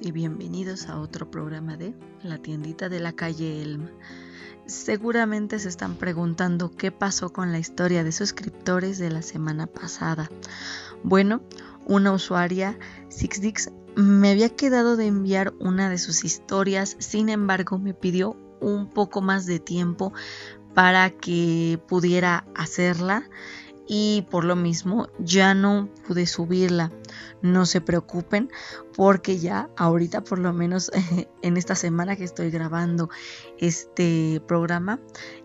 Y bienvenidos a otro programa de La tiendita de la calle Elma. Seguramente se están preguntando qué pasó con la historia de suscriptores de la semana pasada. Bueno, una usuaria, SixDix, me había quedado de enviar una de sus historias, sin embargo me pidió un poco más de tiempo para que pudiera hacerla y por lo mismo ya no pude subirla. No se preocupen porque ya ahorita por lo menos en esta semana que estoy grabando este programa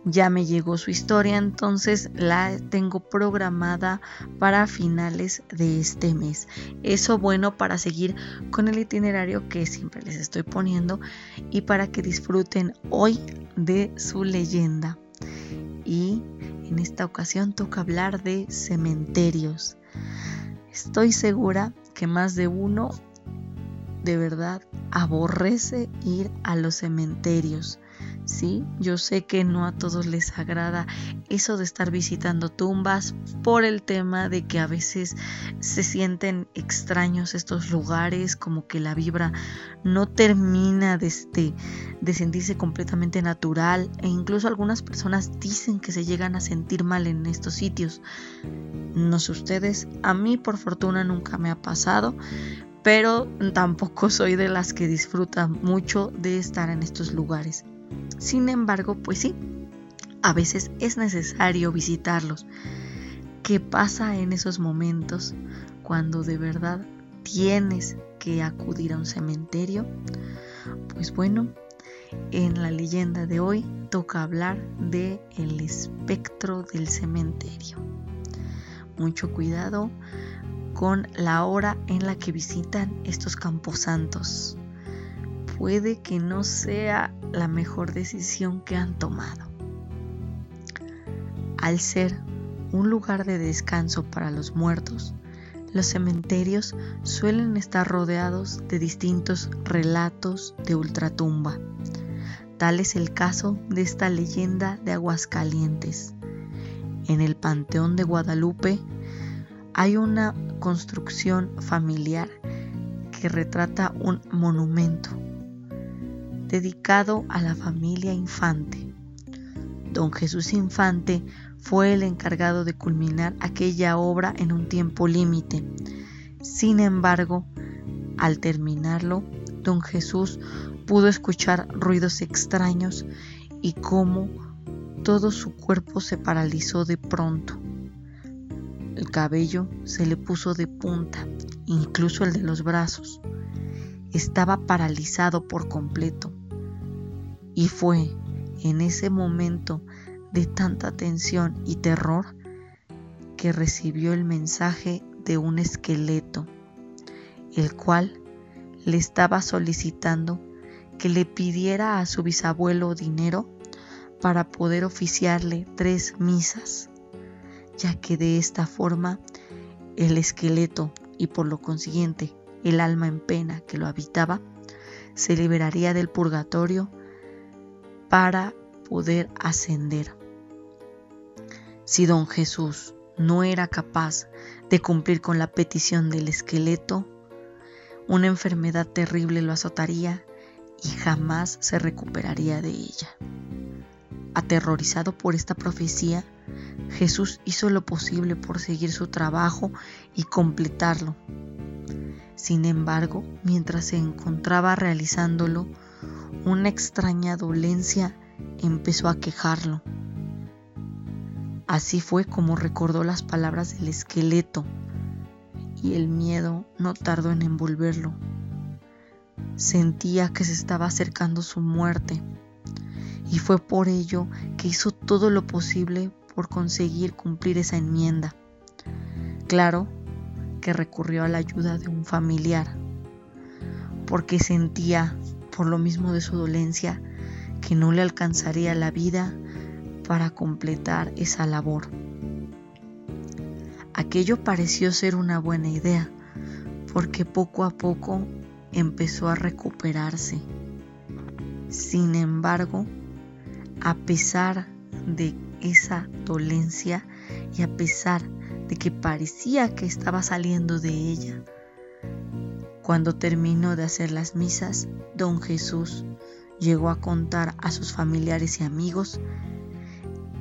ya me llegó su historia, entonces la tengo programada para finales de este mes. Eso bueno para seguir con el itinerario que siempre les estoy poniendo y para que disfruten hoy de su leyenda. Y en esta ocasión toca hablar de cementerios. Estoy segura que más de uno de verdad aborrece ir a los cementerios. Sí, yo sé que no a todos les agrada eso de estar visitando tumbas por el tema de que a veces se sienten extraños estos lugares, como que la vibra no termina de, este, sentirse completamente natural e incluso algunas personas dicen que se llegan a sentir mal en estos sitios. No sé ustedes, a mí por fortuna nunca me ha pasado, pero tampoco soy de las que disfrutan mucho de estar en estos lugares. Sin embargo, pues sí, a veces es necesario visitarlos. ¿Qué pasa en esos momentos cuando de verdad tienes que acudir a un cementerio? Pues bueno, en la leyenda de hoy toca hablar de el espectro del cementerio. Mucho cuidado con la hora en la que visitan estos camposantos puede que no sea la mejor decisión que han tomado. Al ser un lugar de descanso para los muertos, los cementerios suelen estar rodeados de distintos relatos de ultratumba. Tal es el caso de esta leyenda de Aguascalientes. En el Panteón de Guadalupe hay una construcción familiar que retrata un monumento dedicado a la familia Infante. Don Jesús Infante fue el encargado de culminar aquella obra en un tiempo límite. Sin embargo, al terminarlo, don Jesús pudo escuchar ruidos extraños y cómo todo su cuerpo se paralizó de pronto. El cabello se le puso de punta, incluso el de los brazos. Estaba paralizado por completo. Y fue en ese momento de tanta tensión y terror que recibió el mensaje de un esqueleto, el cual le estaba solicitando que le pidiera a su bisabuelo dinero para poder oficiarle tres misas, ya que de esta forma el esqueleto y por lo consiguiente el alma en pena que lo habitaba se liberaría del purgatorio para poder ascender. Si don Jesús no era capaz de cumplir con la petición del esqueleto, una enfermedad terrible lo azotaría y jamás se recuperaría de ella. Aterrorizado por esta profecía, Jesús hizo lo posible por seguir su trabajo y completarlo. Sin embargo, mientras se encontraba realizándolo, una extraña dolencia empezó a quejarlo. Así fue como recordó las palabras del esqueleto y el miedo no tardó en envolverlo. Sentía que se estaba acercando su muerte y fue por ello que hizo todo lo posible por conseguir cumplir esa enmienda. Claro que recurrió a la ayuda de un familiar porque sentía por lo mismo de su dolencia, que no le alcanzaría la vida para completar esa labor. Aquello pareció ser una buena idea, porque poco a poco empezó a recuperarse. Sin embargo, a pesar de esa dolencia y a pesar de que parecía que estaba saliendo de ella, Cuando terminó de hacer las misas, don Jesús llegó a contar a sus familiares y amigos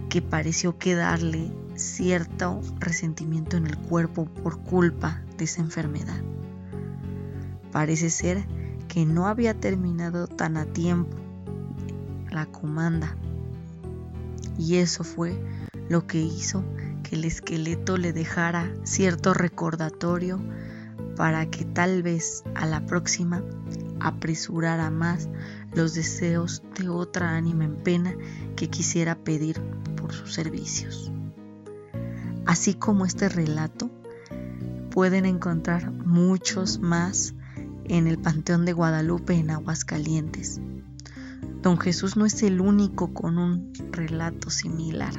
que pareció quedarle cierto resentimiento en el cuerpo por culpa de esa enfermedad. Parece ser que no había terminado tan a tiempo la comanda y eso fue lo que hizo que el esqueleto le dejara cierto recordatorio para que tal vez a la próxima apresurara más los deseos de otra ánima en pena que quisiera pedir por sus servicios. Así como este relato, pueden encontrar muchos más en el Panteón de Guadalupe en Aguascalientes. Don Jesús no es el único con un relato similar.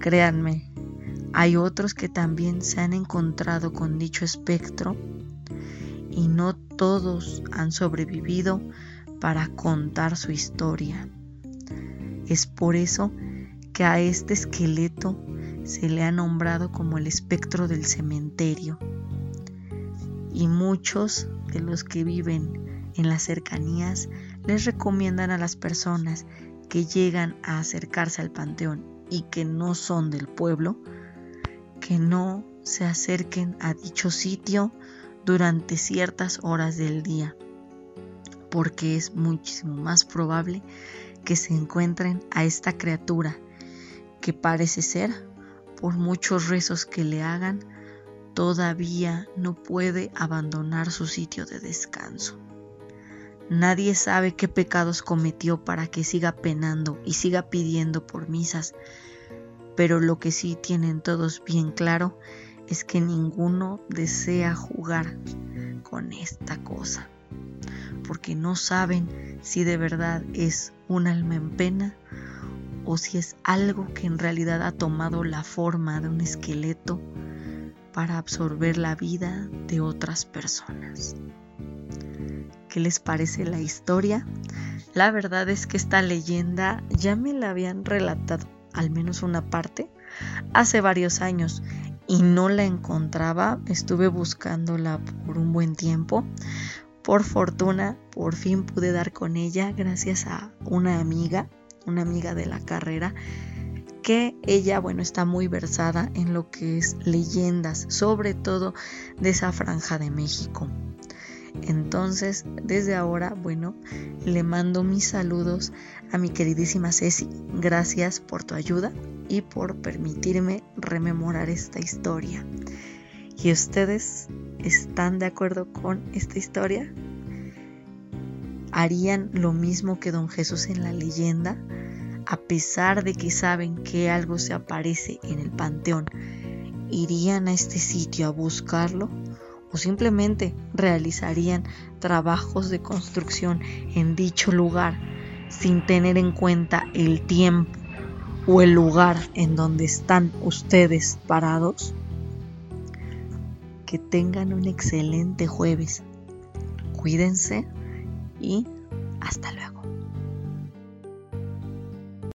Créanme, hay otros que también se han encontrado con dicho espectro y no todos han sobrevivido para contar su historia. Es por eso que a este esqueleto se le ha nombrado como el espectro del cementerio. Y muchos de los que viven en las cercanías les recomiendan a las personas que llegan a acercarse al panteón y que no son del pueblo, que no se acerquen a dicho sitio durante ciertas horas del día, porque es muchísimo más probable que se encuentren a esta criatura que parece ser por muchos rezos que le hagan, todavía no puede abandonar su sitio de descanso. Nadie sabe qué pecados cometió para que siga penando y siga pidiendo por misas, pero lo que sí tienen todos bien claro es que ninguno desea jugar con esta cosa, porque no saben si de verdad es un alma en pena o si es algo que en realidad ha tomado la forma de un esqueleto para absorber la vida de otras personas. ¿Qué les parece la historia? La verdad es que esta leyenda ya me la habían relatado, al menos una parte, hace varios años y no la encontraba. Estuve buscándola por un buen tiempo. Por fortuna, por fin pude dar con ella gracias a una amiga una amiga de la carrera, que ella, bueno, está muy versada en lo que es leyendas, sobre todo de esa franja de México. Entonces, desde ahora, bueno, le mando mis saludos a mi queridísima Ceci. Gracias por tu ayuda y por permitirme rememorar esta historia. ¿Y ustedes están de acuerdo con esta historia? ¿Harían lo mismo que don Jesús en la leyenda? a pesar de que saben que algo se aparece en el panteón, irían a este sitio a buscarlo o simplemente realizarían trabajos de construcción en dicho lugar sin tener en cuenta el tiempo o el lugar en donde están ustedes parados. Que tengan un excelente jueves. Cuídense y hasta luego.